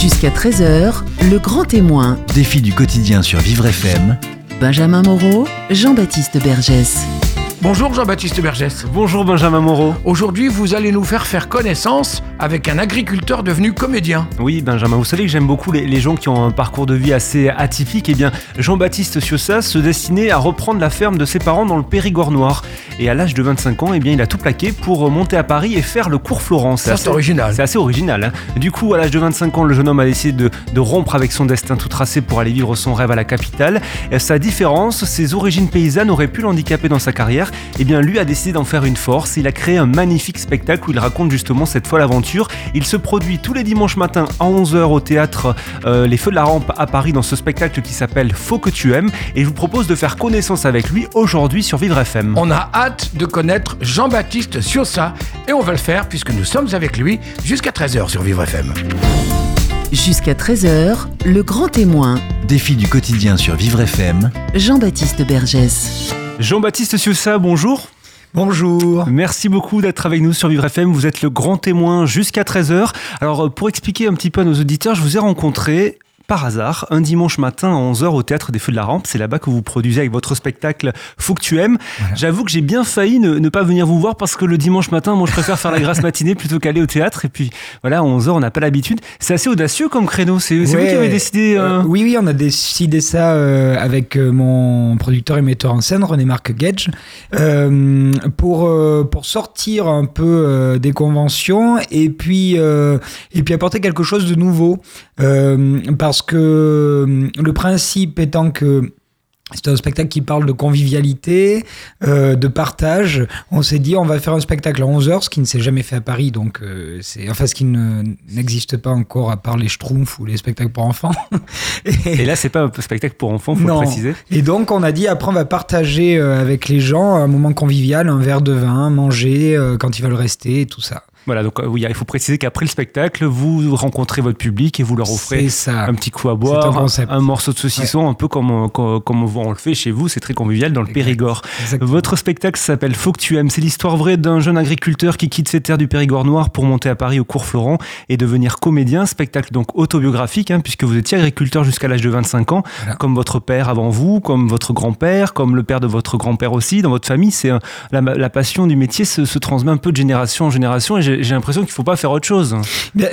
Jusqu'à 13h, le grand témoin. Défi du quotidien sur Vivre FM. Benjamin Moreau, Jean-Baptiste Bergès. Bonjour Jean-Baptiste Bergès. Bonjour Benjamin Moreau. Aujourd'hui, vous allez nous faire faire connaissance avec un agriculteur devenu comédien. Oui, Benjamin, vous savez que j'aime beaucoup les, les gens qui ont un parcours de vie assez atypique. Eh bien, Jean-Baptiste Ciossas se destinait à reprendre la ferme de ses parents dans le Périgord noir. Et à l'âge de 25 ans, eh bien, il a tout plaqué pour monter à Paris et faire le cours Florence. Ça, c'est original. C'est assez original. hein. Du coup, à l'âge de 25 ans, le jeune homme a décidé de, de rompre avec son destin tout tracé pour aller vivre son rêve à la capitale. Et sa différence, ses origines paysannes auraient pu l'handicaper dans sa carrière. Eh bien, lui a décidé d'en faire une force. Il a créé un magnifique spectacle où il raconte justement cette folle aventure. Il se produit tous les dimanches matins à 11h au théâtre euh, Les Feux de la Rampe à Paris dans ce spectacle qui s'appelle Faut que tu aimes. Et je vous propose de faire connaissance avec lui aujourd'hui sur Vivre FM. On a hâte de connaître Jean-Baptiste Ciossa et on va le faire puisque nous sommes avec lui jusqu'à 13h sur Vivre FM. Jusqu'à 13h, le grand témoin. Défi du quotidien sur Vivre FM. Jean-Baptiste Bergès. Jean-Baptiste Ciossa, bonjour. Bonjour. Merci beaucoup d'être avec nous sur Vivre FM. Vous êtes le grand témoin jusqu'à 13h. Alors, pour expliquer un petit peu à nos auditeurs, je vous ai rencontré par hasard un dimanche matin à 11h au théâtre des Feux de la Rampe. C'est là-bas que vous produisez avec votre spectacle Faut que tu aimes. J'avoue que j'ai bien failli ne, ne pas venir vous voir parce que le dimanche matin, moi, je préfère faire la grasse matinée plutôt qu'aller au théâtre. Et puis, voilà, à 11h, on n'a pas l'habitude. C'est assez audacieux comme créneau. C'est c'est vous Ouais, qui avez décidé. euh, Euh, oui, oui, on a décidé ça euh, avec mon producteur et metteur en scène, René-Marc Gage, euh, pour, pour sortir un peu des conventions et puis, et puis apporter quelque chose de nouveau. Euh, parce que euh, le principe étant que c'est un spectacle qui parle de convivialité, euh, de partage. On s'est dit, on va faire un spectacle à 11h, ce qui ne s'est jamais fait à Paris, donc euh, c'est enfin ce qui ne- n'existe pas encore à part les Schtroumpfs ou les spectacles pour enfants. Et là, c'est pas un spectacle pour enfants, faut Non. le préciser. Et donc, on a dit, après, on va partager euh, avec les gens un moment convivial, un verre de vin, manger euh, quand ils veulent rester, et tout ça. Voilà, donc euh, oui, il faut préciser qu'après le spectacle, vous rencontrez votre public et vous leur offrez ça. un petit coup à boire, un morceau de saucisson, un peu comme, co- comme on le fait chez vous, c'est très convivial dans le. Périgord. Exactement. Votre spectacle s'appelle Faut que tu aimes. C'est l'histoire vraie d'un jeune agriculteur qui quitte ses terres du Périgord noir pour monter à Paris au cours Florent et devenir comédien. Spectacle donc autobiographique, hein, puisque vous étiez agriculteur jusqu'à l'âge de 25 ans, Voilà. comme votre père avant vous, comme votre grand-père, comme le père de votre grand-père aussi. Dans votre famille, c'est la, la passion du métier se, se transmet un peu de génération en génération et j'ai l'impression qu'il faut pas faire autre chose.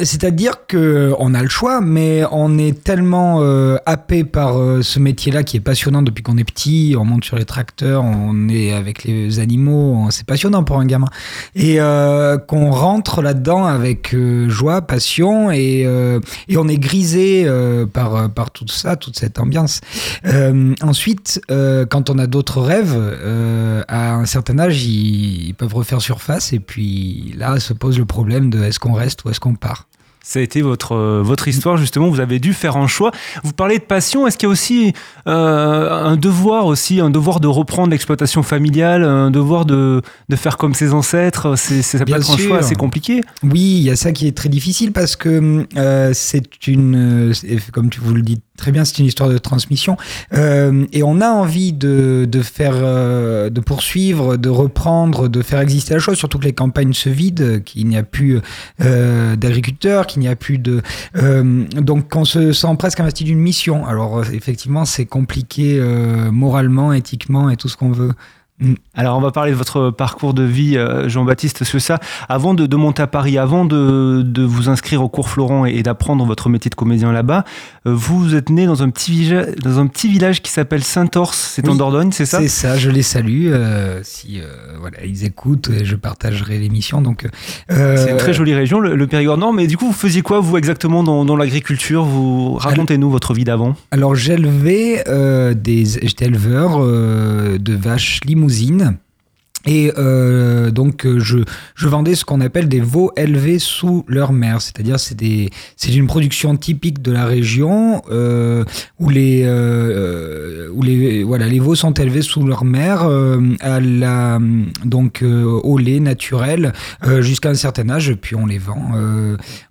C'est-à-dire que on a le choix, mais on est tellement euh, happé par euh, ce métier-là qui est passionnant depuis qu'on est petit. On monte sur les tracteurs, on est avec les animaux, c'est passionnant pour un gamin. Et euh, qu'on rentre là-dedans avec euh, joie, passion, et, euh, et on est grisé euh, par, par tout ça, toute cette ambiance. Euh, ensuite, euh, quand on a d'autres rêves, euh, à un certain âge, ils, ils peuvent refaire surface, et puis là se pose le problème de est-ce qu'on reste ou est-ce qu'on part. Ça a été votre, euh, votre histoire, justement. Vous avez dû faire un choix. Vous parlez de passion. Est-ce qu'il y a aussi euh, un devoir aussi, un devoir de reprendre l'exploitation familiale, un devoir de, de faire comme ses ancêtres? C'est, ça peut Bien être un choix assez compliqué. Oui, il y a ça qui est très difficile parce que euh, c'est une, euh, comme tu vous le dis très bien, c'est une histoire de transmission Euh, et on a envie de, de faire, euh, de poursuivre, de reprendre, de faire exister la chose. Surtout que les campagnes se vident, qu'il n'y a plus euh, d'agriculteurs, qu'il n'y a plus de, euh, donc on se sent presque investi d'une mission. Alors euh, effectivement, c'est compliqué euh, moralement, éthiquement et tout ce qu'on veut. Alors, on va parler de votre parcours de vie, euh, Jean-Baptiste Ciossa. Avant de, de monter à Paris, avant de, de vous inscrire au cours Florent et, et d'apprendre votre métier de comédien là-bas, euh, vous êtes né dans un petit, village, dans un petit village qui s'appelle Saint-Orse. C'est en Dordogne, c'est ça? C'est ça, je les salue. euh, si euh, voilà, ils écoutent, et je partagerai l'émission. Donc, euh, C'est une très jolie région, le, le Périgord Nord. Mais du coup, vous faisiez quoi, vous, exactement, dans, dans l'agriculture? Vous Racontez-nous votre vie d'avant. Alors, j'élevais des, j'étais éleveur de vaches limousines. Et euh, donc, euh, je, vendais ce qu'on appelle des veaux élevés sous leur mère. C'est-à-dire, c'est c'est une production typique de la région euh, où les, où les, voilà, les veaux sont élevés sous leur mère à la, donc au lait naturel jusqu'à un certain âge, puis on les vend.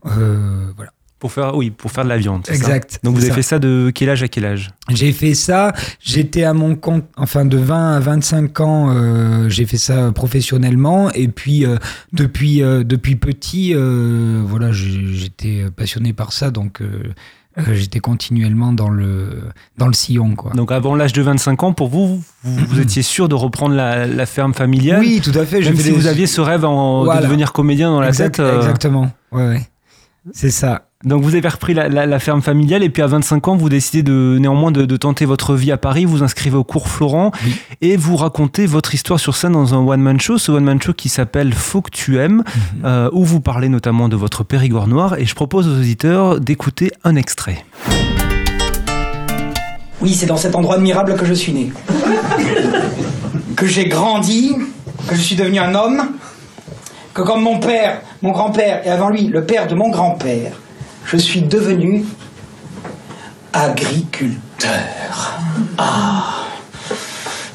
voilà. Pour faire, oui, pour faire de la viande. ça Exact. Donc vous avez ça. fait ça de quel âge à quel âge? J'ai fait ça, j'étais à mon compte, enfin de 20 à 25 ans, euh, j'ai fait ça professionnellement. Et puis euh, depuis, euh, depuis petit, voilà, j'étais passionné par ça, donc euh, j'étais continuellement dans le, dans le sillon. Quoi. Donc avant l'âge de 25 ans, pour vous, vous, vous étiez sûr de reprendre la, la ferme familiale? Oui, tout à fait. Même si des- vous aviez ce rêve en- Voilà. de devenir comédien dans la Exact- tête. euh, Exactement, ouais, ouais. C'est ça. Donc vous avez repris la, la- la ferme familiale et puis à 25 ans, vous décidez de néanmoins de, de tenter votre vie à Paris. Vous inscrivez au cours Florent Oui. et vous racontez votre histoire sur scène dans un one-man show. Ce one-man show qui s'appelle Faut que tu aimes, Mhm. euh, où vous parlez notamment de votre Périgord noir. Et je propose aux auditeurs d'écouter un extrait. Oui, c'est dans cet endroit admirable que je suis né. que j'ai grandi, que je suis devenu un homme, que comme mon père, mon grand-père et avant lui, le père de mon grand-père, je suis devenu agriculteur. Ah,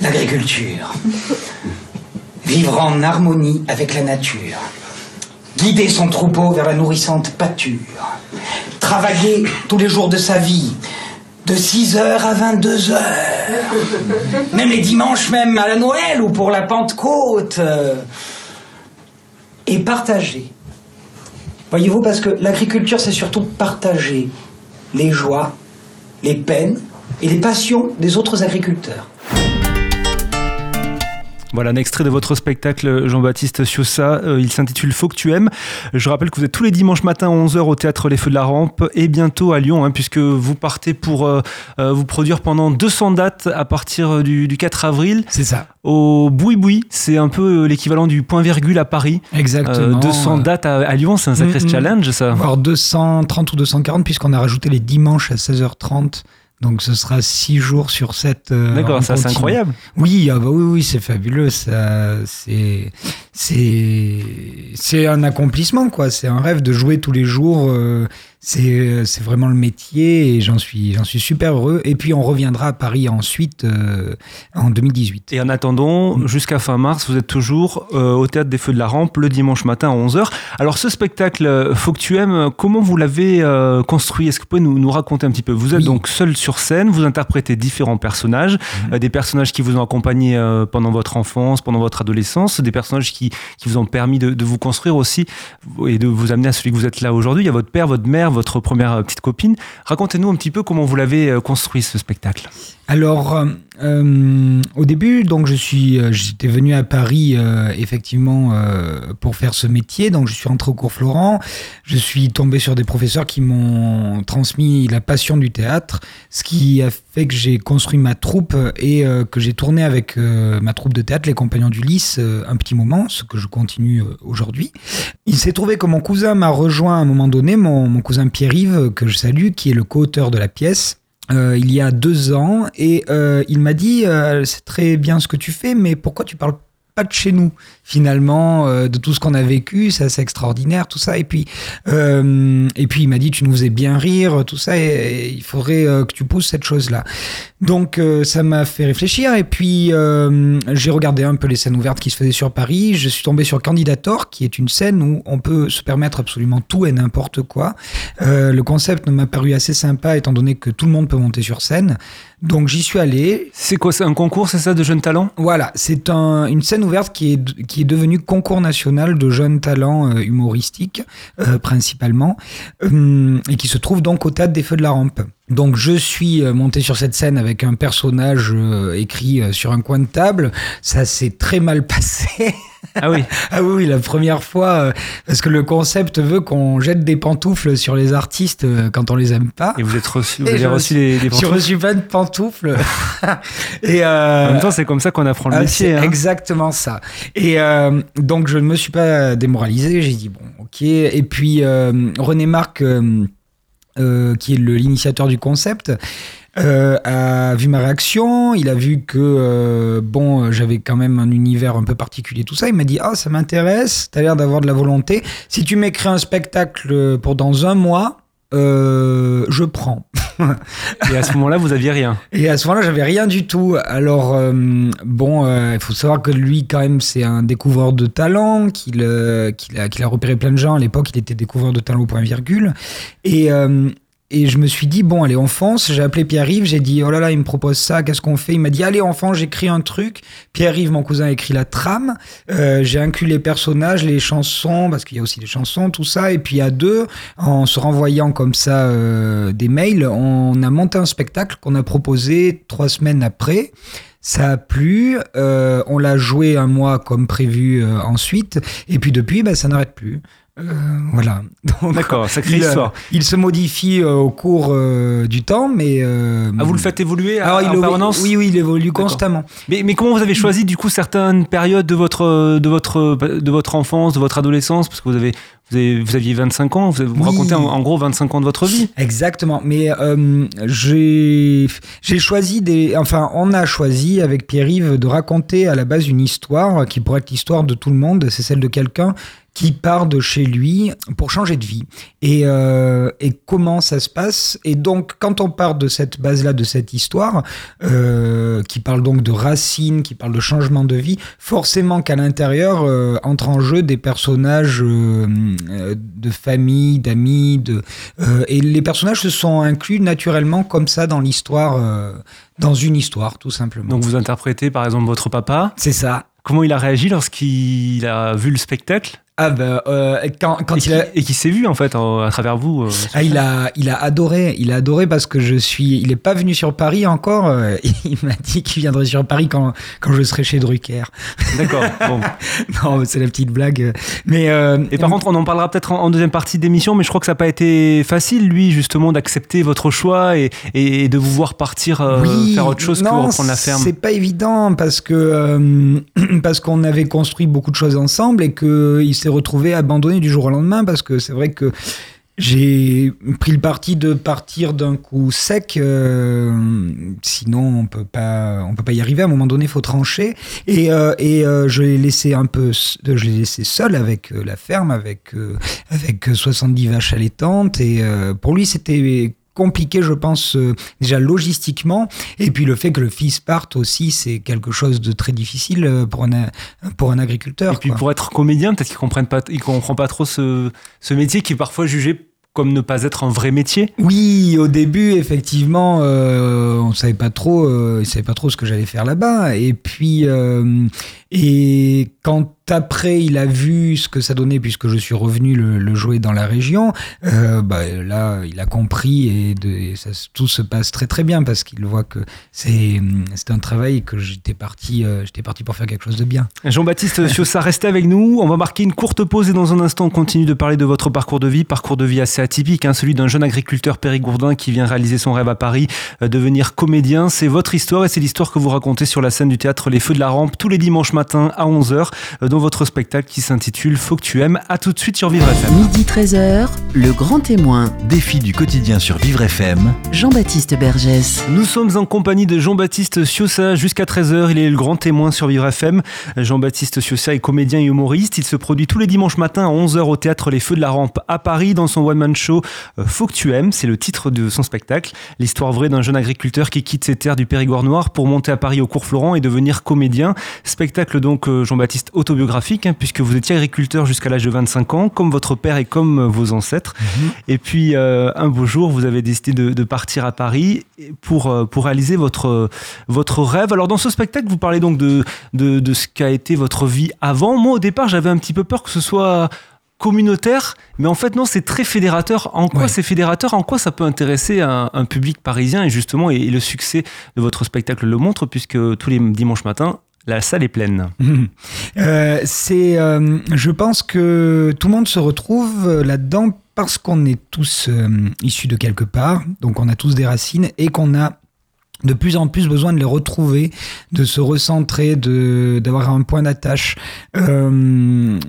l'agriculture. Vivre en harmonie avec la nature. Guider son troupeau vers la nourrissante pâture. Travailler tous les jours de sa vie. De 6h à 22h. Même les dimanches, même à la Noël ou pour la Pentecôte. Et partager. Voyez-vous, parce que l'agriculture, c'est surtout partager les joies, les peines et les passions des autres agriculteurs. Voilà un extrait de votre spectacle Jean-Baptiste Ciossa. Euh, il s'intitule Faut que tu aimes. Je rappelle que vous êtes tous les dimanches matins à 11h au théâtre Les Feux de la Rampe et bientôt à Lyon, hein, puisque vous partez pour euh, euh, vous produire pendant 200 dates à partir du, du 4 avril C'est ça. au Boui Boui. C'est un peu l'équivalent du point virgule à Paris. Exactement. Euh, 200 Euh, dates à, à Lyon, c'est un sacré Mm, mm. challenge ça. voire 230 ou 240 puisqu'on a rajouté les dimanches à 16h30. Donc ce sera 6 jours sur 7. D'accord, ça c'est incroyable. Oui, ah bah oui, oui, c'est fabuleux. Ça, c'est, c'est, c'est un accomplissement, quoi. C'est un rêve de jouer tous les jours. euh, c'est, c'est vraiment le métier et j'en suis, j'en suis super heureux. Et puis on reviendra à Paris ensuite euh, en 2018. Et en attendant, Mm. jusqu'à fin mars, vous êtes toujours euh, au Théâtre des Feux de la Rampe le dimanche matin à 11h. Alors ce spectacle, Faut que tu aimes, comment vous l'avez euh, construit? Est-ce que vous pouvez nous, nous raconter un petit peu? Vous êtes Oui. donc seul sur scène, vous interprétez différents personnages, euh, des personnages qui vous ont accompagné pendant votre enfance, pendant votre adolescence, des personnages qui, qui vous ont permis de, de vous construire aussi et de vous amener à celui que vous êtes là aujourd'hui. Il y a votre père, votre mère, votre première euh, petite copine. Racontez-nous un petit peu comment vous l'avez euh, construit ce spectacle. Alors, euh, euh, au début, donc je suis, euh, j'étais venu à Paris euh, effectivement euh, pour faire ce métier. Donc, je suis rentré au cours Florent. Je suis tombé sur des professeurs qui m'ont transmis la passion du théâtre, ce qui a fait que j'ai construit ma troupe et euh, que j'ai tourné avec ma troupe de théâtre, les Compagnons du Lys, un petit moment, ce que je continue aujourd'hui. Il s'est trouvé que mon cousin m'a rejoint à un moment donné, mon, mon cousin Pierre-Yves, que je salue, qui est le co-auteur de la pièce. Euh, il y a deux ans et euh, il m'a dit euh, c'est très bien ce que tu fais mais pourquoi tu parles de chez nous finalement euh, de tout ce qu'on a vécu c'est assez extraordinaire tout ça. Et puis euh, et puis il m'a dit tu nous faisais bien rire tout ça et, il faudrait euh, que tu pousses cette chose là donc ça m'a fait réfléchir et puis j'ai regardé un peu les scènes ouvertes qui se faisaient sur Paris. Je suis tombé sur Candidator qui est une scène où on peut se permettre absolument tout et n'importe quoi. Le concept m'a paru assez sympa étant donné que tout le monde peut monter sur scène. Donc j'y suis allé. C'est quoi C'est un concours, c'est ça, de jeunes talents? Voilà, c'est un- une scène ouverte qui est, qui est devenue concours national de jeunes talents euh, humoristiques, euh, principalement, euh, et qui se trouve donc au Théâtre des Feux de la Rampe. Donc je suis euh, monté sur cette scène avec un personnage euh, écrit euh, sur un coin de table. Ça s'est très mal passé. Ah oui. Ah oui, la première fois, euh, parce que le concept veut qu'on jette des pantoufles sur les artistes euh, quand on les aime pas. Et vous êtes reçu, vous avez reçu des, des J'ai pantoufles reçu plein de pantoufles. et euh, En même temps, c'est comme ça qu'on apprend le ah, métier. hein. exactement ça. Et donc, je ne me suis pas démoralisé. J'ai dit, bon, ok. Et puis, René Marc, euh, euh, qui est l'initiateur du concept, euh, a vu ma réaction. Il a vu que, euh, bon, euh, j'avais quand même un univers un peu particulier, tout ça. Il m'a dit, ah, ça m'intéresse. T'as l'air d'avoir de la volonté. Si tu m'écris un spectacle pour dans un mois, euh, je prends. Et à ce moment-là, vous aviez rien. Et à ce moment-là, j'avais rien du tout. Alors, euh, bon, euh, il faut savoir que lui, quand même, c'est un découvreur de talent, qu'il a, a repéré plein de gens. À l'époque, il était découvreur de talent au point virgule. Et, et je me suis dit, bon, allez, on fonce. J'ai appelé Pierre-Yves, j'ai dit, oh là là, il me propose ça, qu'est-ce qu'on fait? Il m'a dit, allez, fonce, j'écris un truc. Pierre-Yves, mon cousin, a écrit la trame. Euh, j'ai inclus les personnages, les chansons, parce qu'il y a aussi des chansons, tout ça. Et puis à deux, en se renvoyant comme ça euh, des mails, on a monté un spectacle qu'on a proposé trois semaines après. Ça a plu, euh, on l'a joué un mois comme prévu euh, ensuite, et puis depuis, bah, ça n'arrête plus. Euh, voilà. D'accord, sacrée il, euh, histoire. il se modifie euh, au cours euh, du temps, mais. Ah, vous le faites évoluer à, alors, en permanence Oui, oui, il évolue constamment. Mais, mais comment vous avez choisi du coup certaines périodes de votre, de votre, de votre enfance, de votre adolescence? Parce que vous, avez, vous, avez- vous aviez 25 ans, vous, vous Oui. racontez en, en gros 25 ans de votre vie. Exactement. Mais euh, j'ai choisi des. Enfin, on a choisi avec Pierre-Yves de raconter à la base une histoire qui pourrait être l'histoire de tout le monde. C'est celle de quelqu'un qui part de chez lui pour changer de vie. Et, euh, et comment ça se passe? Et donc, quand on part de cette base-là, de cette histoire, euh, qui parle donc de racines, qui parle de changement de vie, forcément qu'à l'intérieur euh, entrent en jeu des personnages de famille, d'amis, de, euh, et les personnages se sont inclus naturellement comme ça dans l'histoire, euh, dans une histoire, tout simplement. Donc vous interprétez par exemple votre papa. c'est ça. Comment il a réagi lorsqu'il a vu le spectacle? Ah ben, euh, quand, quand et il qui, a... et qui s'est vu en fait en- à travers vous euh, Ah, il a, il a adoré, il a adoré parce que je suis, il est pas venu sur Paris encore. euh, il m'a dit qu'il viendrait sur Paris quand, quand je serai chez Drucker. D'accord. Bon. non, c'est la petite blague. Mais Et par contre, on en parlera peut-être en, en deuxième partie d'émission, mais je crois que ça n'a pas été facile, lui, justement, d'accepter votre choix et, et de vous voir partir Oui, faire autre chose non, que reprendre la ferme. C'est pas évident parce que parce qu'on avait construit beaucoup de choses ensemble et que il s'est retrouvé abandonné du jour au lendemain parce que c'est vrai que j'ai pris le parti de partir d'un coup sec, euh, sinon on peut pas, on peut pas y arriver. À un moment donné, faut trancher. Et, euh, et euh, je l'ai laissé un peu, je l'ai laissé seul avec la ferme, avec avec 70 vaches allaitantes. Et pour lui, c'était compliqué, je pense, euh, déjà logistiquement. Et puis le fait que le fils parte aussi, c'est quelque chose de très difficile euh, pour un, pour un agriculteur. Et puis quoi. pour être comédien, peut-être qu'il il comprend pas trop ce, ce métier qui est parfois jugé comme ne pas être un vrai métier. Oui, au début, effectivement, euh, on savait pas trop, euh, savait pas trop ce que j'allais faire là-bas. Et puis, euh, et quand après il a vu ce que ça donnait, puisque je suis revenu le, jouer dans la région, euh, bah, là, il a compris et, tout se passe très très bien parce qu'il voit que c'est un travail que j'étais parti, euh, parti pour faire quelque chose de bien. Jean-Baptiste Fiossa, restez avec nous. On va marquer une courte pause et dans un instant, on continue de parler de votre parcours de vie. Parcours de vie assez atypique, hein, celui d'un jeune agriculteur périgourdin qui vient réaliser son rêve à Paris, euh, devenir comédien. C'est votre histoire et c'est l'histoire que vous racontez sur la scène du théâtre Les Feux de la Rampe tous les dimanches matins à 11h dans votre spectacle qui s'intitule Faut que tu aimes. À tout de suite sur Vivre FM. Midi 13h, le grand témoin, Défi du quotidien sur Vivre FM. Jean-Baptiste Bergès. Nous sommes en compagnie de Jean-Baptiste Siossa jusqu'à 13h. Il est le grand témoin sur Vivre FM. Jean-Baptiste Siossa est comédien et humoriste. Il se produit tous les dimanches matins à 11h au théâtre Les Feux de la Rampe à Paris dans son one-man show euh, Faut que tu aimes. C'est le titre de son spectacle. L'histoire vraie d'un jeune agriculteur qui quitte ses terres du Périgord noir pour monter à Paris au cours Florent et devenir comédien. Spectacle donc euh, Jean-Baptiste autobiographique hein, puisque vous étiez agriculteur jusqu'à l'âge de 25 ans comme votre père et comme euh, vos ancêtres. Et puis euh, un beau jour, vous avez décidé de, de partir à Paris pour, euh, pour réaliser votre, votre rêve. Alors dans ce spectacle, vous parlez donc de, de, de ce qu'a été votre vie avant. Moi au départ, j'avais un petit peu peur que ce soit communautaire, mais en fait non, c'est très fédérateur. En quoi Ouais. c'est fédérateur? En quoi ça peut intéresser un, un public parisien? Et justement, et, et le succès de votre spectacle le montre, puisque tous les dimanches matins, la salle est pleine. Euh, c'est, euh, je pense que tout le monde se retrouve là-dedans parce qu'on est tous euh, issus de quelque part, donc on a tous des racines et qu'on a de plus en plus besoin de les retrouver, de se recentrer, de d'avoir un point d'attache. Euh,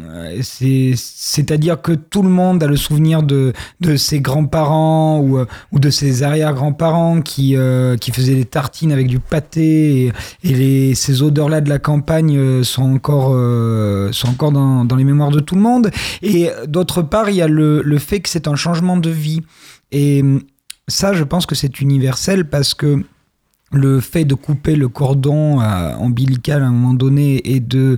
c'est c'est-à-dire que tout le monde a le souvenir de de ses grands-parents ou euh, ou de ses arrière-grands-parents qui euh, qui faisaient des tartines avec du pâté et, et les ces odeurs-là de la campagne euh, sont encore euh, sont encore dans dans les mémoires de tout le monde. Et d'autre part, il y a le le fait que c'est un changement de vie et ça, je pense que c'est universel parce que le fait de couper le cordon euh, ombilical à un moment donné et de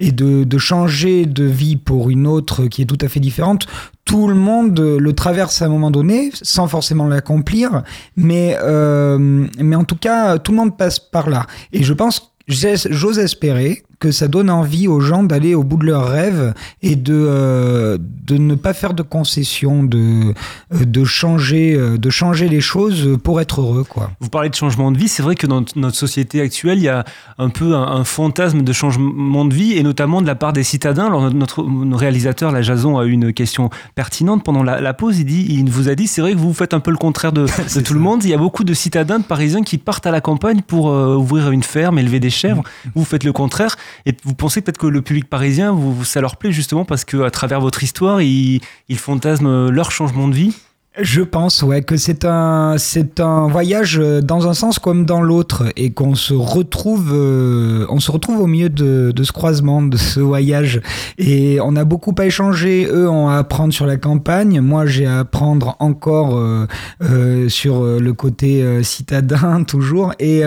et de, de, changer de vie pour une autre qui est tout à fait différente, tout le monde le traverse à un moment donné sans forcément l'accomplir, mais euh, mais en tout cas tout le monde passe par là. Et je pense j'ose espérer que ça donne envie aux gens d'aller au bout de leurs rêves et de, euh, de ne pas faire de concessions, de, euh, de, changer, euh, de changer les choses pour être heureux. Quoi. Vous parlez de changement de vie, c'est vrai que dans notre société actuelle, il y a un peu un, fantasme de changement de vie, et notamment de la part des citadins. Alors notre, réalisateur, la Jason, a eu une question pertinente pendant la, pause. Il, dit, il vous a dit, c'est vrai que vous faites un peu le contraire de, de tout le monde. Il y a beaucoup de citadins, de Parisiens qui partent à la campagne pour ouvrir une ferme, élever des chèvres. Mmh. Vous faites le contraire. Et vous pensez peut-être que le public parisien, ça leur plaît justement parce qu'à travers votre histoire, ils, fantasment leur changement de vie? Je pense, ouais, que c'est un, c'est un voyage dans un sens comme dans l'autre et qu'on se retrouve, euh, on se retrouve au milieu de, ce croisement, de ce voyage. Et on a beaucoup à échanger. Eux ont à apprendre sur la campagne. Moi, j'ai à apprendre encore euh, euh, sur le côté citadin, toujours. Et,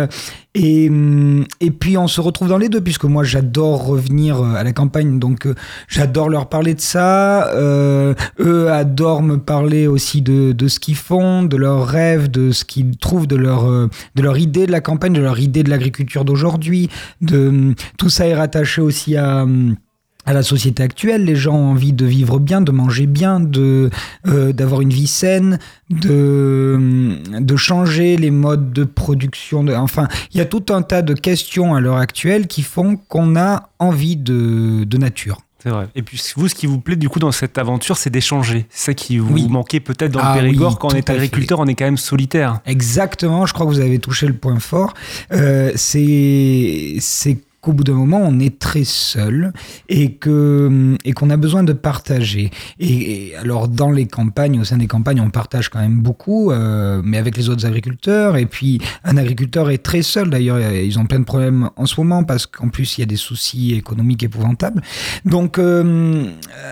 et, hum, et puis on se retrouve dans les deux, puisque moi j'adore revenir euh, à la campagne, donc euh, j'adore leur parler de ça. Euh, eux adorent me parler aussi de, de ce qu'ils font, de leurs rêves, de ce qu'ils trouvent, de leur, de leur idée de la campagne, de leur idée de l'agriculture d'aujourd'hui. De, hum, tout ça est rattaché aussi à hum, à la société actuelle. Les gens ont envie de vivre bien, de manger bien, de euh, d'avoir une vie saine, de de changer les modes de production. De, enfin, il y a tout un tas de questions à l'heure actuelle qui font qu'on a envie de, de nature. C'est vrai. Et puis vous, ce qui vous plaît du coup dans cette aventure, c'est d'échanger. C'est ça qui vous manquait peut-être dans le ah Périgord. quand on est agriculteur, on est quand même solitaire. Exactement. Je crois que vous avez touché le point fort. Euh, c'est c'est qu'au bout d'un moment, on est très seul et que et qu'on a besoin de partager. Et, alors dans les campagnes, au sein des campagnes, on partage quand même beaucoup, euh, mais avec les autres agriculteurs. Et puis un agriculteur est très seul. D'ailleurs, ils ont plein de problèmes en ce moment parce qu'en plus il y a des soucis économiques épouvantables. Donc euh,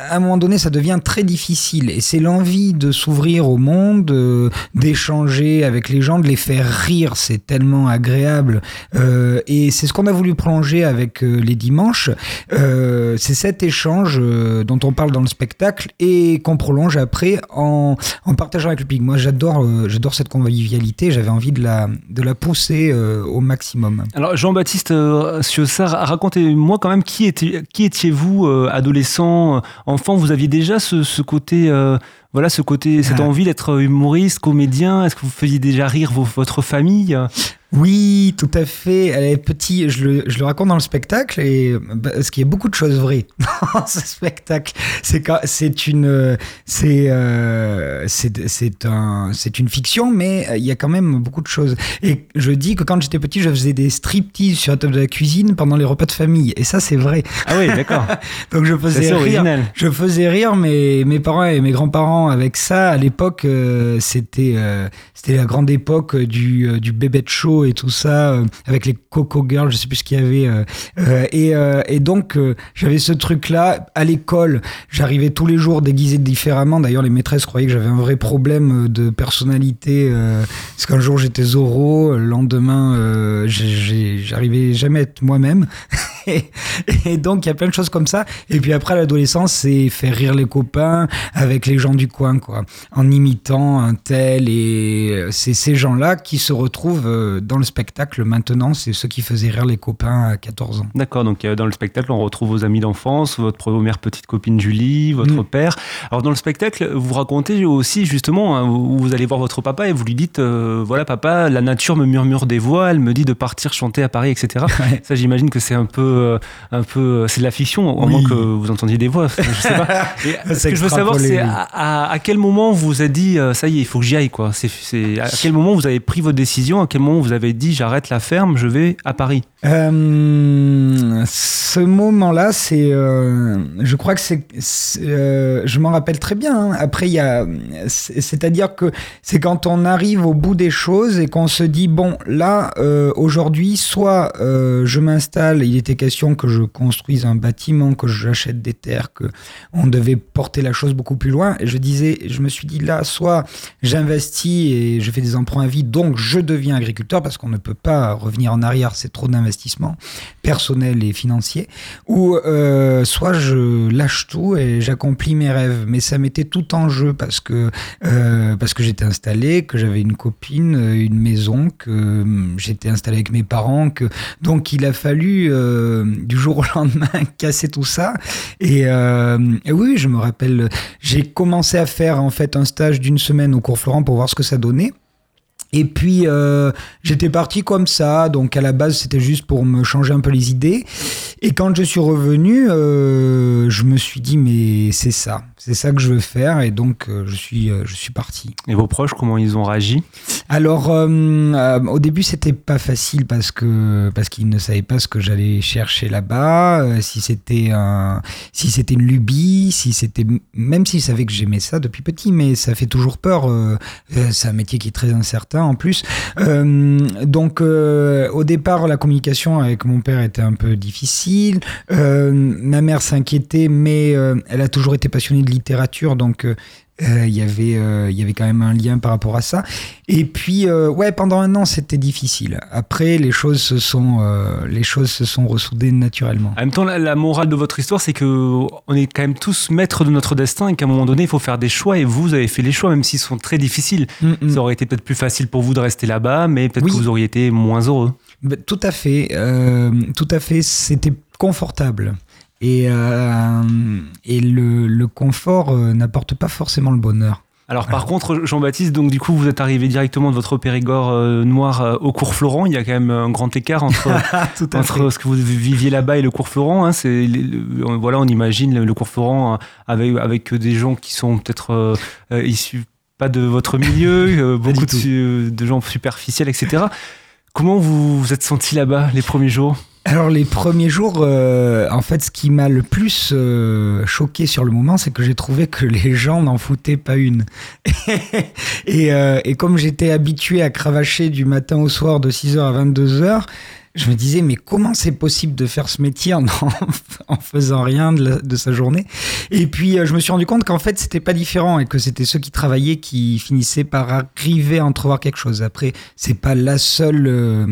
à un moment donné, ça devient très difficile. Et c'est l'envie de s'ouvrir au monde, euh, d'échanger avec les gens, de les faire rire. C'est tellement agréable. et c'est ce qu'on a voulu prolonger avec euh, les dimanches, euh, c'est cet échange euh, dont on parle dans le spectacle et qu'on prolonge après en, en, partageant avec le public. Moi, j'adore, j'adore cette convivialité. J'avais envie de la, de la pousser au maximum. Alors, Jean-Baptiste Siossard, racontez-moi quand même qui, était, qui étiez-vous, adolescent, enfant? Vous aviez déjà ce, ce côté voilà ce côté, cette ah. envie d'être humoriste, comédien Est-ce que vous faisiez déjà rire votre famille? Oui, tout à fait. Elle est petite, je le, je le raconte dans le spectacle, et bah, parce qu'il y a beaucoup de choses vraies dans ce spectacle. C'est c'est une, c'est, euh, c'est, un, c'est une fiction, mais il y a quand même beaucoup de choses. Et je dis que quand j'étais petit, je faisais des striptease sur la table de la cuisine pendant les repas de famille, et ça, c'est vrai. Ah oui, d'accord. Donc je faisais rire. Original. Je faisais rire mes parents et mes grands-parents avec ça. À l'époque, euh, c'était, euh, c'était la grande époque du, du bébé de show et tout ça, euh, avec les Coco Girls, je sais plus ce qu'il y avait. Euh, euh, et, et, donc, j'avais ce truc-là. À l'école, j'arrivais tous les jours déguisé différemment. D'ailleurs, les maîtresses croyaient que j'avais un vrai problème de personnalité. parce qu'un jour, j'étais Zoro, le lendemain, j'arrivais jamais à être moi-même. et, donc, il y a plein de choses comme ça. Et puis après, l'adolescence, c'est faire rire les copains avec les gens du coin, quoi. En imitant un tel. Et c'est ces gens-là qui se retrouvent dans le spectacle maintenant, c'est ceux qui faisaient rire les copains à 14 ans. D'accord, donc euh, dans le spectacle, on retrouve vos amis d'enfance, votre première petite copine Julie, votre mm. père. Alors dans le spectacle, vous racontez aussi justement, hein, vous allez voir votre papa et vous lui dites, euh, voilà papa, la nature me murmure des voix, elle me dit de partir chanter à Paris, etc. Ça j'imagine que c'est un peu, euh, un peu, c'est de la fiction, au moins que vous entendiez des voix. Je sais pas. ce que je veux savoir, c'est à, quel moment vous êtes dit, ça y est, il faut que j'y aille, quoi. C'est à quel moment vous avez pris votre décision, à quel moment vous avez dit j'arrête la ferme, je vais à Paris? Euh, Ce moment-là, c'est, euh, je crois que c'est, euh, je m'en rappelle très bien. Hein. Après, il y a, c'est-à-dire que c'est quand on arrive au bout des choses et qu'on se dit bon, là, aujourd'hui, soit je m'installe. Il était question que je construise un bâtiment, que j'achète des terres, que on devait porter la chose beaucoup plus loin. Je je me suis dit là, soit j'investis et je fais des emprunts à vie, donc je deviens agriculteur parce qu'on ne peut pas revenir en arrière, c'est trop d'investissement personnel et financier, ou euh, soit je lâche tout et j'accomplis mes rêves. Mais ça mettait tout en jeu parce que euh, parce que j'étais installé, que j'avais une copine, une maison, que hum, j'étais installé avec mes parents, que donc il a fallu euh, du jour au lendemain casser tout ça. Euh, et oui, je me rappelle, j'ai commencé à faire en fait un stage d'une semaine au cours Florent pour voir ce que ça donnait. Et puis euh, j'étais parti comme ça, donc à la base c'était juste pour me changer un peu les idées. Et quand je suis revenu, euh, je me suis dit mais c'est ça, c'est ça que je veux faire, et donc euh, je suis euh, je suis parti. Et vos proches, comment ils ont réagi? Alors euh, au début c'était pas facile parce que parce qu'ils ne savaient pas ce que j'allais chercher là-bas, si c'était un si c'était une lubie, si c'était même s'ils savaient que j'aimais ça depuis petit, mais ça fait toujours peur. c'est un métier qui est très incertain en plus. Donc au départ la communication avec mon père était un peu difficile. Ma mère s'inquiétait, mais elle a toujours été passionnée de littérature, donc euh, euh, il y avait euh, il y avait quand même un lien par rapport à ça. Et puis euh, ouais pendant un an c'était difficile. Après les choses se sont les choses se sont ressoudées naturellement. En même temps, la, la morale de votre histoire, c'est que on est quand même tous maîtres de notre destin et qu'à un moment donné, il faut faire des choix. Et vous avez fait les choix, même s'ils sont très difficiles. Mm, mm. Ça aurait été peut-être plus facile pour vous de rester là-bas, mais peut-être Oui. que vous auriez été moins heureux. Bah, tout à fait, tout à fait. C'était confortable. Et, euh, et le, le confort euh, n'apporte pas forcément le bonheur. Alors par contre, Jean-Baptiste, donc du coup, vous êtes arrivé directement de votre Périgord euh, noir euh, au cours Florent. Il y a quand même un grand écart entre, entre ce que vous viviez là-bas et le cours Florent. Hein. C'est, voilà, on imagine le, le cours Florent avec, avec des gens qui sont peut-être euh, issus pas de votre milieu, beaucoup de, de gens superficiels, etc. Comment vous vous êtes senti là-bas les premiers jours? Alors les premiers jours, euh, en fait, ce qui m'a le plus euh, choqué sur le moment, c'est que j'ai trouvé que les gens n'en foutaient pas une. et, euh, et comme j'étais habitué à cravacher du matin au soir de 6h à 22h, je me disais, mais comment c'est possible de faire ce métier en, en faisant rien de, la- de sa journée? Et puis, euh, je me suis rendu compte qu'en fait, c'était pas différent et que c'était ceux qui travaillaient qui finissaient par arriver à entrevoir quelque chose. Après, c'est pas la seule, euh,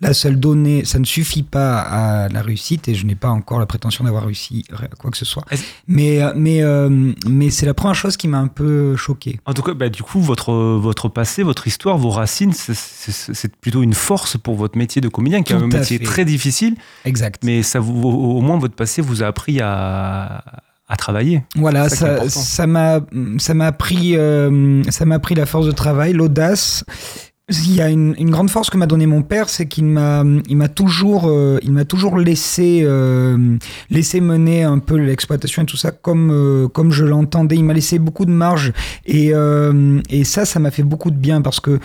la seule donnée, ça ne suffit pas à la réussite et je n'ai pas encore la prétention d'avoir réussi quoi que ce soit. Mais, euh, mais, euh, mais c'est la première chose qui m'a un peu choqué. En tout cas, bah, du coup, votre, votre passé, votre histoire, vos racines, c'est- plutôt une force pour votre métier de comédien, qui Tout un métier fait. très difficile. Exact. Mais ça vous, au, moins, votre passé vous a appris à, à travailler. Voilà, ça m'a ça m'a appris euh, ça m'a appris la force de travail, l'audace. Il y a une, une grande force que m'a donné mon père, c'est qu'il m'a il m'a toujours euh, il m'a toujours laissé euh, laissé mener un peu l'exploitation et tout ça comme euh, comme je l'entendais. Il m'a laissé beaucoup de marge et et ça ça m'a fait beaucoup de bien parce que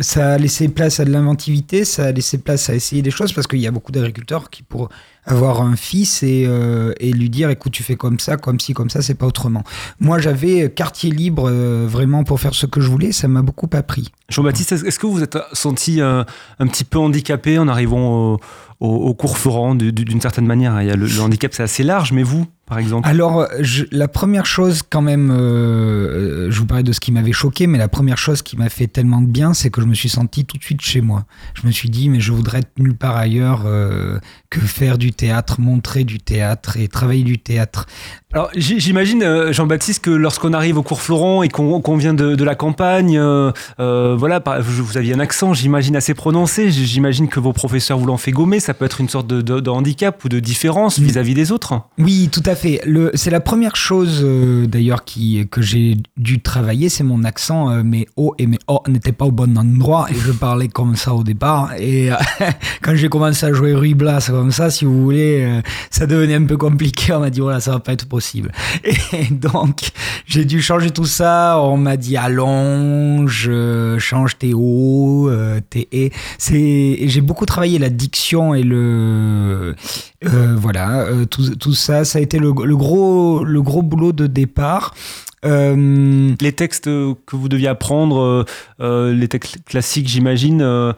ça a laissé place à de l'inventivité, ça a laissé place à essayer des choses parce qu'il y a beaucoup d'agriculteurs qui pour avoir un fils et, euh, lui dire écoute tu fais comme ça comme ci comme ça c'est pas autrement. Moi j'avais quartier libre euh, vraiment pour faire ce que je voulais ça m'a beaucoup appris. Jean-Baptiste, est-ce que vous êtes senti euh, un petit peu handicapé en arrivant au, cours du- d'une certaine manière? Il y a le handicap, c'est assez large, mais vous, par exemple alors je- la première chose quand même euh, euh, je vous parlais de ce qui m'avait choqué mais la première chose qui m'a fait tellement de bien c'est que je me suis senti tout de suite chez moi je me suis dit mais je voudrais être nulle part ailleurs euh, que faire du théâtre montrer du théâtre et travailler du théâtre Alors, j'imagine, euh, Jean-Baptiste, que lorsqu'on arrive au cours Florent et qu'on vient de, de la campagne, euh, euh, voilà, par- vous aviez un accent, j'imagine, assez prononcé. J'imagine que vos professeurs vous l'ont fait gommer. Ça peut être une sorte de, de- de handicap ou de différence vis-à-vis des autres. Oui, tout à fait. Le, c'est la première chose euh, d'ailleurs que j'ai dû travailler, c'est mon accent. euh, mes O et mes O n'étaient pas au bon endroit et je parlais comme ça au départ. Et euh, quand j'ai commencé à jouer Ruy Blas comme ça, si vous voulez, ça devenait un peu compliqué. On m'a dit voilà, ça va pas être possible. Et donc j'ai dû changer tout ça. On m'a dit allonge, change tes O, tes E. J'ai beaucoup travaillé la diction et le voilà tout, tout ça, ça a été le, le gros le gros boulot de départ. Euh, Les textes que vous deviez apprendre, euh, euh, les textes classiques, j'imagine, euh,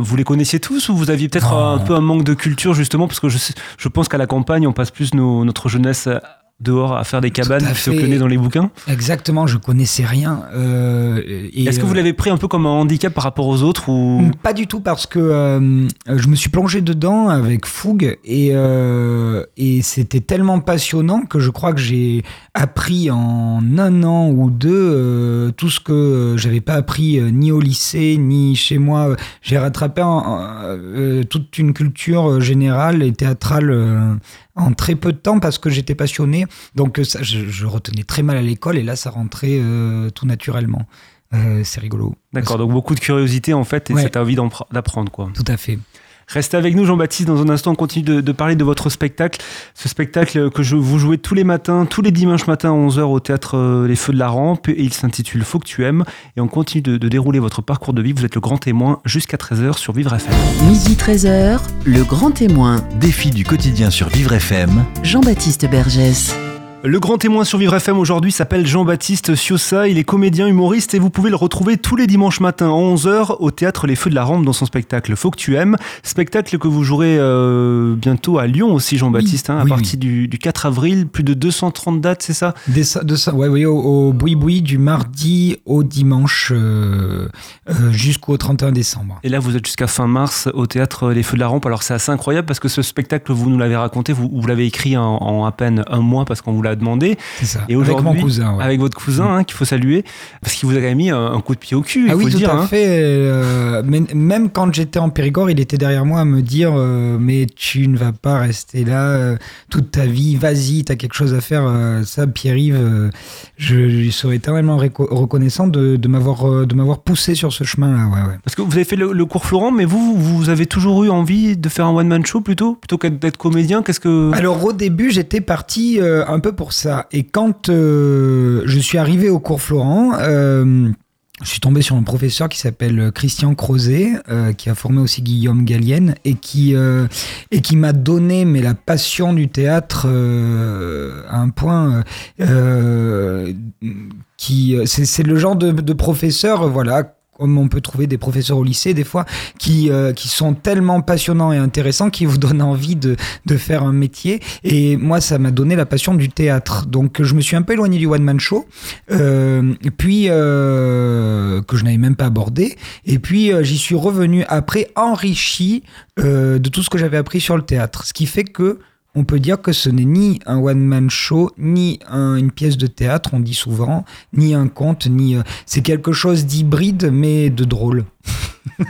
vous les connaissiez tous ou vous aviez peut-être Non. un peu un manque de culture justement parce que je, je pense qu'à la campagne on passe plus nos- notre jeunesse dehors à faire des cabanes plutôt que né dans les bouquins. exactement, je connaissais rien. euh, Est-ce que vous euh, l'avez pris un peu comme un handicap par rapport aux autres ou Pas du tout parce que euh, je me suis plongé dedans avec fougue et, euh, et c'était tellement passionnant que je crois que j'ai appris en un an ou deux tout ce que j'avais pas appris ni au lycée ni chez moi. J'ai rattrapé en- en- toute une culture générale et théâtrale en très peu de temps parce que j'étais passionné. Donc euh, ça, je, je retenais très mal à l'école et là ça rentrait euh, tout naturellement. Euh, c'est rigolo. D'accord, donc beaucoup de curiosité en fait et Ouais. cette envie d'apprendre quoi. Tout à fait. Restez avec nous Jean-Baptiste, dans un instant on continue de, de parler de votre spectacle. Ce spectacle que je, vous jouez tous les matins, tous les dimanches matins à 11h au théâtre euh, Les Feux de la Rampe et il s'intitule Faut que tu aimes et on continue de, de dérouler votre parcours de vie. Vous êtes le grand témoin jusqu'à 13h sur Vivre FM. Midi 13h, le grand témoin, Défi du quotidien sur Vivre FM. Jean-Baptiste Bergès. Le grand témoin sur Vivre FM aujourd'hui s'appelle Jean-Baptiste Siossa. Il est comédien humoriste et vous pouvez le retrouver tous les dimanches matins à 11h au théâtre Les Feux de la Rampe dans son spectacle Faut que tu aimes. Spectacle que vous jouerez euh, bientôt à Lyon aussi, Jean-Baptiste, Oui, hein, à oui, partir du, du 4 avril. Plus de 230 dates, c'est ça? Des, de ça, ouais, oui, au, au boui-boui du mardi au dimanche euh, euh, jusqu'au 31 décembre. Et là, vous êtes jusqu'à fin mars au théâtre Les Feux de la Rampe. Alors, c'est assez incroyable parce que ce spectacle, vous nous l'avez raconté, vous, vous l'avez écrit en, en à peine un mois parce qu'on vous l'a demandé. C'est ça. Et Avec mon cousin. ouais. Avec votre cousin, hein, qu'il faut saluer, parce qu'il vous a quand même mis un, un coup de pied au cul, il Ah faut oui, tout dire. à hein. fait. euh, mais même quand j'étais en Périgord, il était derrière moi à me dire euh, Mais tu ne vas pas rester là euh, toute ta vie, vas-y, t'as quelque chose à faire. ça, Pierre-Yves, je lui serais éternellement reconnaissant de, de m'avoir de m'avoir poussé sur ce chemin-là. Ouais, ouais. Parce que vous avez fait le, le cours Florent, mais vous, vous avez toujours eu envie de faire un one-man show plutôt, plutôt qu'être d'être comédien. Qu'est-ce que. Alors au début, j'étais parti un peu pour ça. Et quand euh, je suis arrivé au cours Florent, euh, je suis tombé sur un professeur qui s'appelle Christian Crozet, euh, qui a formé aussi Guillaume Gallienne, et qui, qui m'a donné mais la passion du théâtre à un point qui c'est le genre de, professeur voilà comme on peut trouver des professeurs au lycée des fois qui euh, qui sont tellement passionnants et intéressants qui vous donnent envie de de faire un métier. Et moi ça m'a donné la passion du théâtre. Donc je me suis un peu éloigné du one man show euh, puis euh, que je n'avais même pas abordé. Et puis j'y suis revenu après enrichi de tout ce que j'avais appris sur le théâtre. Ce qui fait que on peut dire que ce n'est ni un one-man show, ni un- une pièce de théâtre, on dit souvent, ni un conte, ni... euh, c'est quelque chose d'hybride, mais de drôle.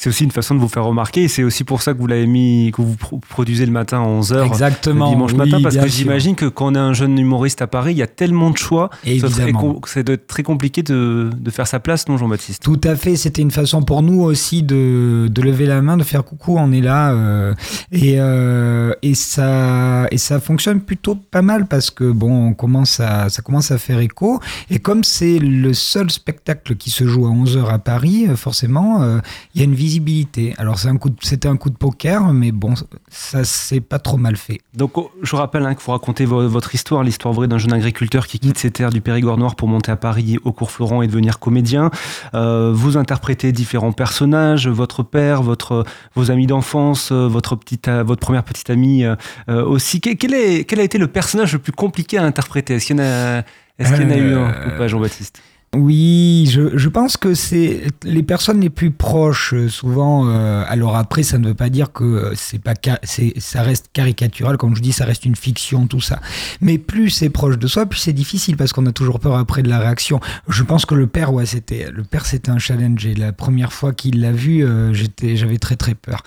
C'est aussi une façon de vous faire remarquer, et c'est aussi pour ça que vous l'avez mis, que vous pro- produisez le matin à 11h. Exactement. Le dimanche oui, matin, parce que j'imagine que quand on est un jeune humoriste à Paris, il y a tellement de choix, c'est de- très compliqué de, de faire sa place, non, Jean-Baptiste? Tout à fait, c'était une façon pour nous aussi de, de lever la main, de faire coucou, on est là. euh, et, euh, et, ça, et ça fonctionne plutôt pas mal parce que bon, on commence à, ça commence à faire écho. Et comme c'est le seul spectacle qui se joue à 11h à Paris, euh, forcément, euh, il y a une visibilité. Alors un c'était un coup de poker, mais bon, ça s'est pas trop mal fait. Donc, oh, je rappelle hein, que vous racontez vo- votre histoire, l'histoire vraie d'un jeune agriculteur qui quitte ses terres du Périgord noir pour monter à Paris au cours Florent et devenir comédien. Euh, vous interprétez différents personnages, votre père, votre, vos amis d'enfance, euh, votre, petite, votre première petite amie euh, aussi. Quel, quel est, quel a été le personnage le plus compliqué à interpréter? Est-ce qu'il y en a, est-ce qu'il y en a eu un ou pas, Jean-Baptiste? Oui, je, je pense que c'est les personnes les plus proches, euh, souvent. euh, alors après, ça ne veut pas dire que euh, c'est pas ça reste caricatural, comme je dis, ça reste une fiction, tout ça. Mais plus c'est proche de soi, plus c'est difficile parce qu'on a toujours peur après de la réaction. Je pense que le père, ouais, c'était le père, c'était un challenge. Et la première fois qu'il l'a vu, euh, j'étais, j'avais très très peur.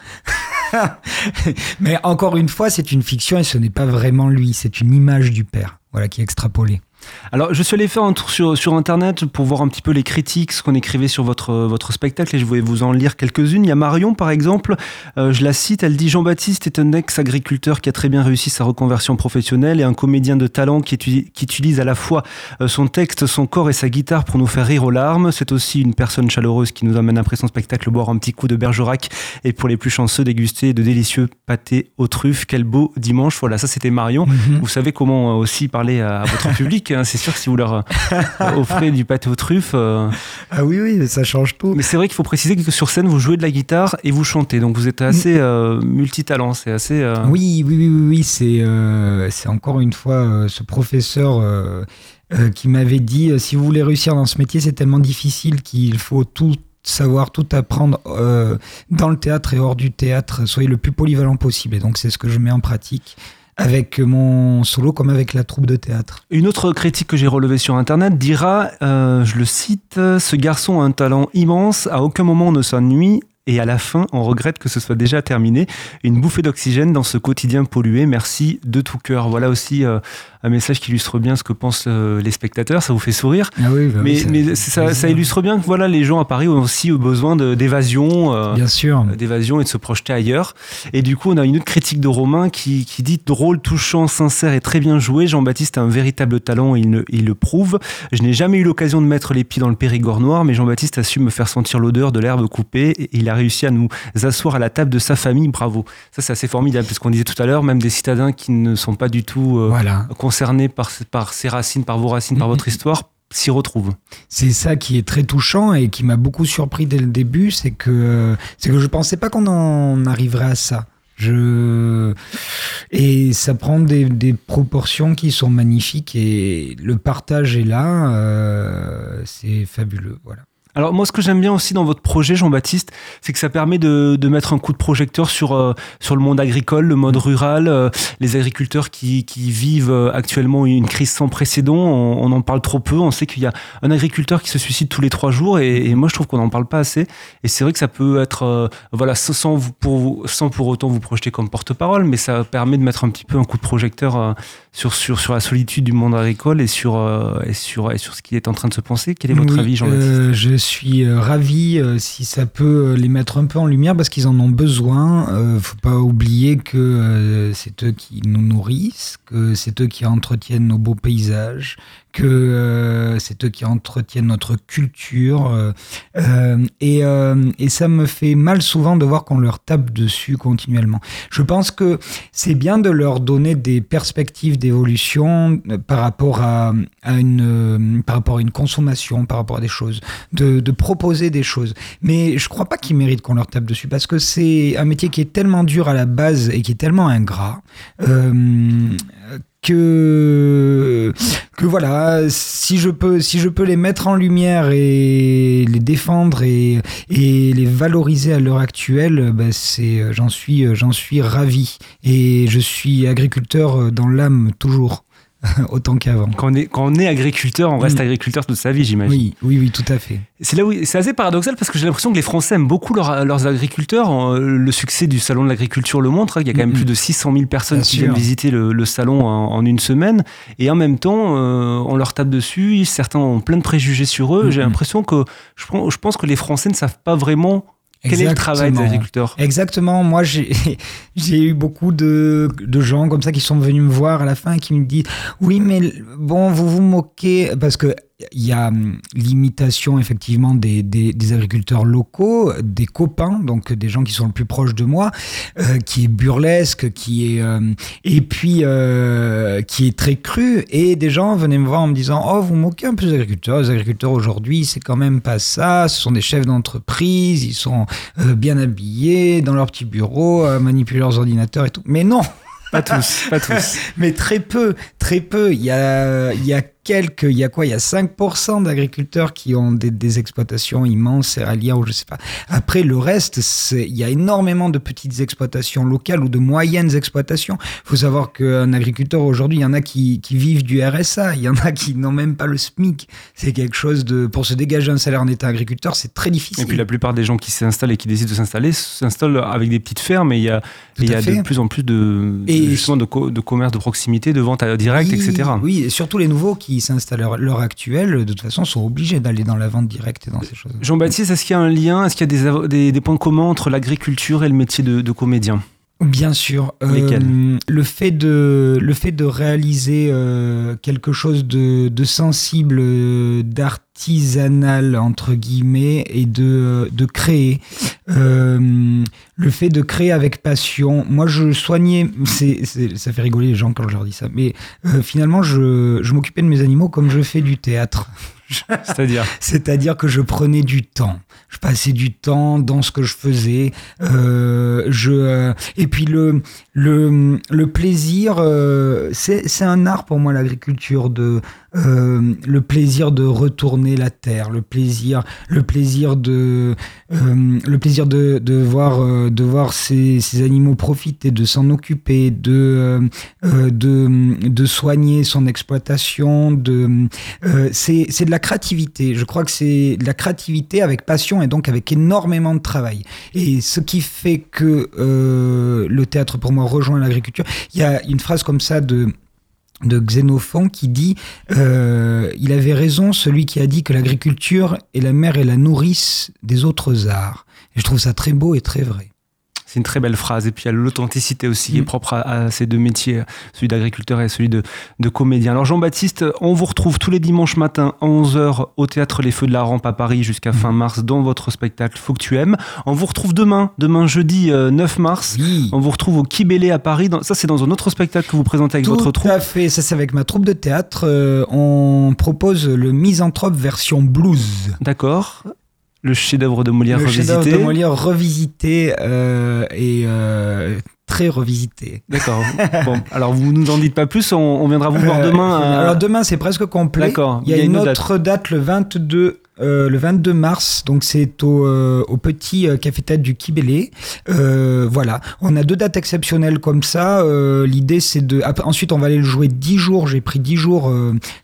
Mais encore une fois, c'est une fiction et ce n'est pas vraiment lui, c'est une image du père, voilà, qui est extrapolée. Alors, je suis allé faire un tour sur, sur Internet pour voir un petit peu les critiques, ce qu'on écrivait sur votre, votre spectacle, et je voulais vous en lire quelques-unes. Il y a Marion, par exemple, euh, je la cite, elle dit Jean-Baptiste est un ex-agriculteur qui a très bien réussi sa reconversion professionnelle et un comédien de talent qui, qui utilise à la fois euh, son texte, son corps et sa guitare pour nous faire rire aux larmes. C'est aussi une personne chaleureuse qui nous amène après son spectacle boire un petit coup de Bergerac et pour les plus chanceux, déguster de délicieux pâtés aux truffes. Quel beau dimanche. Voilà, ça c'était Marion. Mhm. Vous savez comment euh, aussi parler à votre public. Hein. C'est sûr que si vous leur euh, offrez du pâté aux truffes. euh, Ah oui, oui, ça change tout. Mais c'est vrai qu'il faut préciser que sur scène, vous jouez de la guitare et vous chantez. Donc vous êtes assez euh, multitalent. C'est assez. euh, Oui, oui, oui, oui, oui, c'est c'est encore une fois ce professeur qui m'avait dit si vous voulez réussir dans ce métier, c'est tellement difficile qu'il faut tout savoir, tout apprendre euh, dans le théâtre et hors du théâtre. Soyez le plus polyvalent possible. Et donc c'est ce que je mets en pratique avec mon solo comme avec la troupe de théâtre. Une autre critique que j'ai relevée sur Internet dira, euh, je le cite, ce garçon a un talent immense, à aucun moment ne s'ennuie. Et à la fin, on regrette que ce soit déjà terminé. Une bouffée d'oxygène dans ce quotidien pollué. Merci de tout cœur. Voilà aussi euh, un message qui illustre bien ce que pensent euh, les spectateurs. Ça vous fait sourire. Ah oui, bah oui, mais ça- mais ça illustre bien que voilà, les gens à Paris ont aussi besoin d'évasion. euh, Bien sûr. d'évasion et de se projeter ailleurs. Et du coup, on a une autre critique de Romain qui, qui dit drôle, touchant, sincère et très bien joué. Jean-Baptiste a un véritable talent et il, ne- il le prouve. Je n'ai jamais eu l'occasion de mettre les pieds dans le Périgord noir, mais Jean-Baptiste a su me faire sentir l'odeur de l'herbe coupée et il a réussi à nous asseoir à la table de sa famille. Bravo. Ça, c'est assez formidable, puisqu'on disait tout à l'heure, même des citadins qui ne sont pas du tout euh, Voilà. concernés par, par ses racines, par vos racines, par votre histoire, s'y retrouvent. C'est ça qui est très touchant et qui m'a beaucoup surpris dès le début, c'est que c'est que je pensais pas qu'on en arriverait à ça. Je et ça prend des, des proportions qui sont magnifiques et le partage est là, euh, c'est fabuleux, voilà. Alors moi, ce que j'aime bien aussi dans votre projet, Jean-Baptiste, c'est que ça permet de, de mettre un coup de projecteur sur euh, sur le monde agricole, le mode rural, euh, les agriculteurs qui, qui vivent euh, actuellement une crise sans précédent. On, on en parle trop peu. On sait qu'il y a un agriculteur qui se suicide tous les trois jours, et, et moi je trouve qu'on n'en parle pas assez. Et c'est vrai que ça peut être euh, voilà sans vous pour vous- sans pour autant vous projeter comme porte-parole, mais ça permet de mettre un petit peu un coup de projecteur euh, sur sur sur la solitude du monde agricole et sur euh, et sur et sur ce qui est en train de se penser. Quel est votre Oui, avis, Jean-Baptiste? Je suis euh, ravi euh, si ça peut euh, les mettre un peu en lumière parce qu'ils en ont besoin. Euh, faut pas oublier que c'est eux qui nous nourrissent, que c'est eux qui entretiennent nos beaux paysages, que euh, c'est eux qui entretiennent notre culture. euh, euh, et, et ça me fait mal souvent de voir qu'on leur tape dessus continuellement. Je pense que c'est bien de leur donner des perspectives d'évolution par rapport à, une par rapport à une consommation, par rapport à des choses, de, de proposer des choses. Mais je crois pas qu'ils méritent qu'on leur tape dessus parce que c'est un métier qui est tellement dur à la base et qui est tellement ingrat. Euh, que que voilà si je peux si je peux les mettre en lumière et les défendre et, et les valoriser à l'heure actuelle ben c'est j'en suis j'en suis ravi. Et je suis agriculteur dans l'âme toujours autant qu'avant Quand on, est, quand on est agriculteur, on reste Mm. agriculteur toute sa vie, j'imagine. oui oui oui tout à fait C'est là où c'est assez paradoxal parce que j'ai l'impression que les Français aiment beaucoup leurs- leurs agriculteurs. Euh, Le succès du salon de l'agriculture le montre. hein, Il y a quand même plus de 600 000 personnes Bien qui sûr. viennent visiter le, le salon en, en une semaine. Et en même temps, euh, on leur tape dessus. Certains ont plein de préjugés sur eux. J'ai l'impression que je pense que les Français ne savent pas vraiment quel est le travail des agriculteurs. Exactement. Moi, j'ai j'ai eu beaucoup de, de gens comme ça qui sont venus me voir à la fin et qui me disent Oui, mais bon, vous vous moquez. Parce que il y a hum, l'imitation, effectivement, des, des, des agriculteurs locaux, des copains, donc des gens qui sont le plus proches de moi, euh, qui est burlesque, qui est. euh, et puis, euh, qui est très cru. Et des gens venaient me voir en me disant Oh, vous moquez un peu des agriculteurs. Les agriculteurs aujourd'hui, c'est quand même pas ça. Ce sont des chefs d'entreprise. Ils sont euh, bien habillés dans leur petit bureau, à manipuler leurs ordinateurs et tout. Mais non, Pas tous, pas tous. mais très peu, très peu. Il y a, il y a quelques, il y a quoi? Il y a 5% d'agriculteurs qui ont des, des exploitations immenses, céréalières ou je sais pas. Après, le reste, il y a énormément de petites exploitations locales ou de moyennes exploitations. Il faut savoir qu'un agriculteur aujourd'hui, il y en a qui, qui vivent du RSA, il y en a qui n'ont même pas le SMIC. C'est quelque chose de, pour se dégager un salaire en état agriculteur, c'est très difficile. Et puis la plupart des gens qui s'installent et qui décident de s'installer s'installent avec des petites fermes et il y a, il y a de plus en plus de, Et- justement de, co- de commerce de proximité, de vente à direct, oui, etc. Oui, et surtout les nouveaux qui qui s'installent à l'heure actuelle, de toute façon, sont obligés d'aller dans la vente directe et dans ces choses. Jean-Baptiste, est-ce qu'il y a un lien, est-ce qu'il y a des, des, points communs entre l'agriculture et le métier de comédien? Bien sûr. Euh, le, fait de, le fait de réaliser euh, quelque chose de, de sensible, euh, d'artisanal, entre guillemets, et de, de créer. Euh, le fait de créer avec passion. Moi, je soignais, c'est, c'est- ça fait rigoler les gens quand je leur dis ça, mais euh, finalement, je, je m'occupais de mes animaux comme je fais du théâtre. C'est-à-dire C'est-à-dire que je prenais du temps. Je passais du temps dans ce que je faisais. Euh, je, euh, et puis le, le, le plaisir, euh, c'est un art pour moi l'agriculture de le plaisir de retourner la terre, le plaisir, le plaisir de, le plaisir de, de voir, de voir ces, ces animaux profiter, de s'en occuper, de, de, de soigner son exploitation, de, c'est de la créativité. Je crois que c'est de la créativité avec passion et donc avec énormément de travail. Et ce qui fait que euh, le théâtre pour moi rejoint l'agriculture, il y a une phrase comme ça de de Xénophon qui dit euh, il avait raison celui qui a dit que l'agriculture est la mère et la nourrice des autres arts. Et je trouve ça très beau et très vrai. C'est une très belle phrase. Et puis il y a l'authenticité aussi qui est Mm. propre à, à ces deux métiers, celui d'agriculteur et celui de, de comédien. Alors Jean-Baptiste, on vous retrouve tous les dimanches matins à 11h au Théâtre Les Feux de la Rampe à Paris jusqu'à fin mars dans votre spectacle Faut que tu aimes. On vous retrouve demain, demain jeudi euh, 9 mars. Oui. On vous retrouve au Kibélé à Paris. Dans- ça, c'est dans un autre spectacle que vous présentez avec Tout votre troupe. à fait, ça c'est avec ma troupe de théâtre. Euh, on propose le Misanthrope version blues. D'accord. Le chef-d'œuvre de Molière le chef-d'œuvre revisité. de Molière revisité euh, et euh, très revisité. D'accord. bon, alors vous nous en dites pas plus. On, on viendra vous voir Euh, demain. à- Alors demain c'est presque complet. D'accord, Il y a, une, autre date. le 22. Euh, le 22 mars, donc c'est au, euh, petit euh, café tête du Kibélé. Voilà, on a deux dates exceptionnelles comme ça. L'idée c'est de. ensuite, on va aller le jouer 10 jours. J'ai pris 10 jours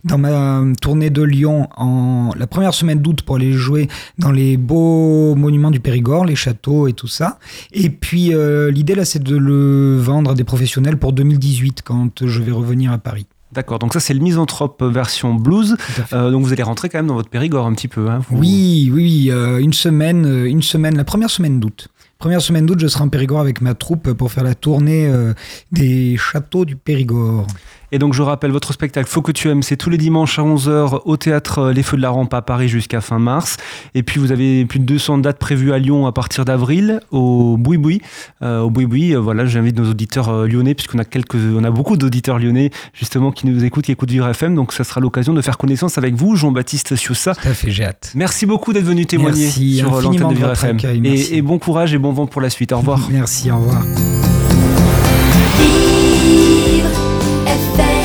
dans ma tournée de Lyon en la première semaine d'août pour aller le jouer dans les beaux monuments du Périgord, les châteaux et tout ça. Et puis l'idée là c'est de le vendre à des professionnels pour 2018 quand je vais revenir à Paris. D'accord. Donc ça, c'est le Misanthrope version blues. Euh, donc vous allez rentrer quand même dans votre Périgord un petit peu. Hein, vous- Oui, oui, euh, une semaine, euh, une semaine, la première semaine d'août. Première semaine d'août, je serai en Périgord avec ma troupe pour faire la tournée euh, des châteaux du Périgord. Et donc je rappelle, votre spectacle Faut que tu aimes, c'est tous les dimanches à 11h au théâtre euh, Les Feux de la Rampe à Paris jusqu'à fin mars. Et puis vous avez plus de 200 dates prévues à Lyon à partir d'avril au Boui Boui. Euh, au Boui Boui, euh, voilà, j'invite nos auditeurs euh, lyonnais puisqu'on a quelques, on a beaucoup d'auditeurs lyonnais justement qui nous écoutent, qui écoutent Vivre FM. Donc ça sera l'occasion de faire connaissance avec vous, Jean-Baptiste Sioussa. Tout à fait, j'ai hâte. Merci beaucoup d'être venu témoigner Merci sur l'antenne de Vivre FM. accueil, merci. Et, et bon courage et bon vent pour la suite. Au revoir. Merci, au revoir. Vivre FM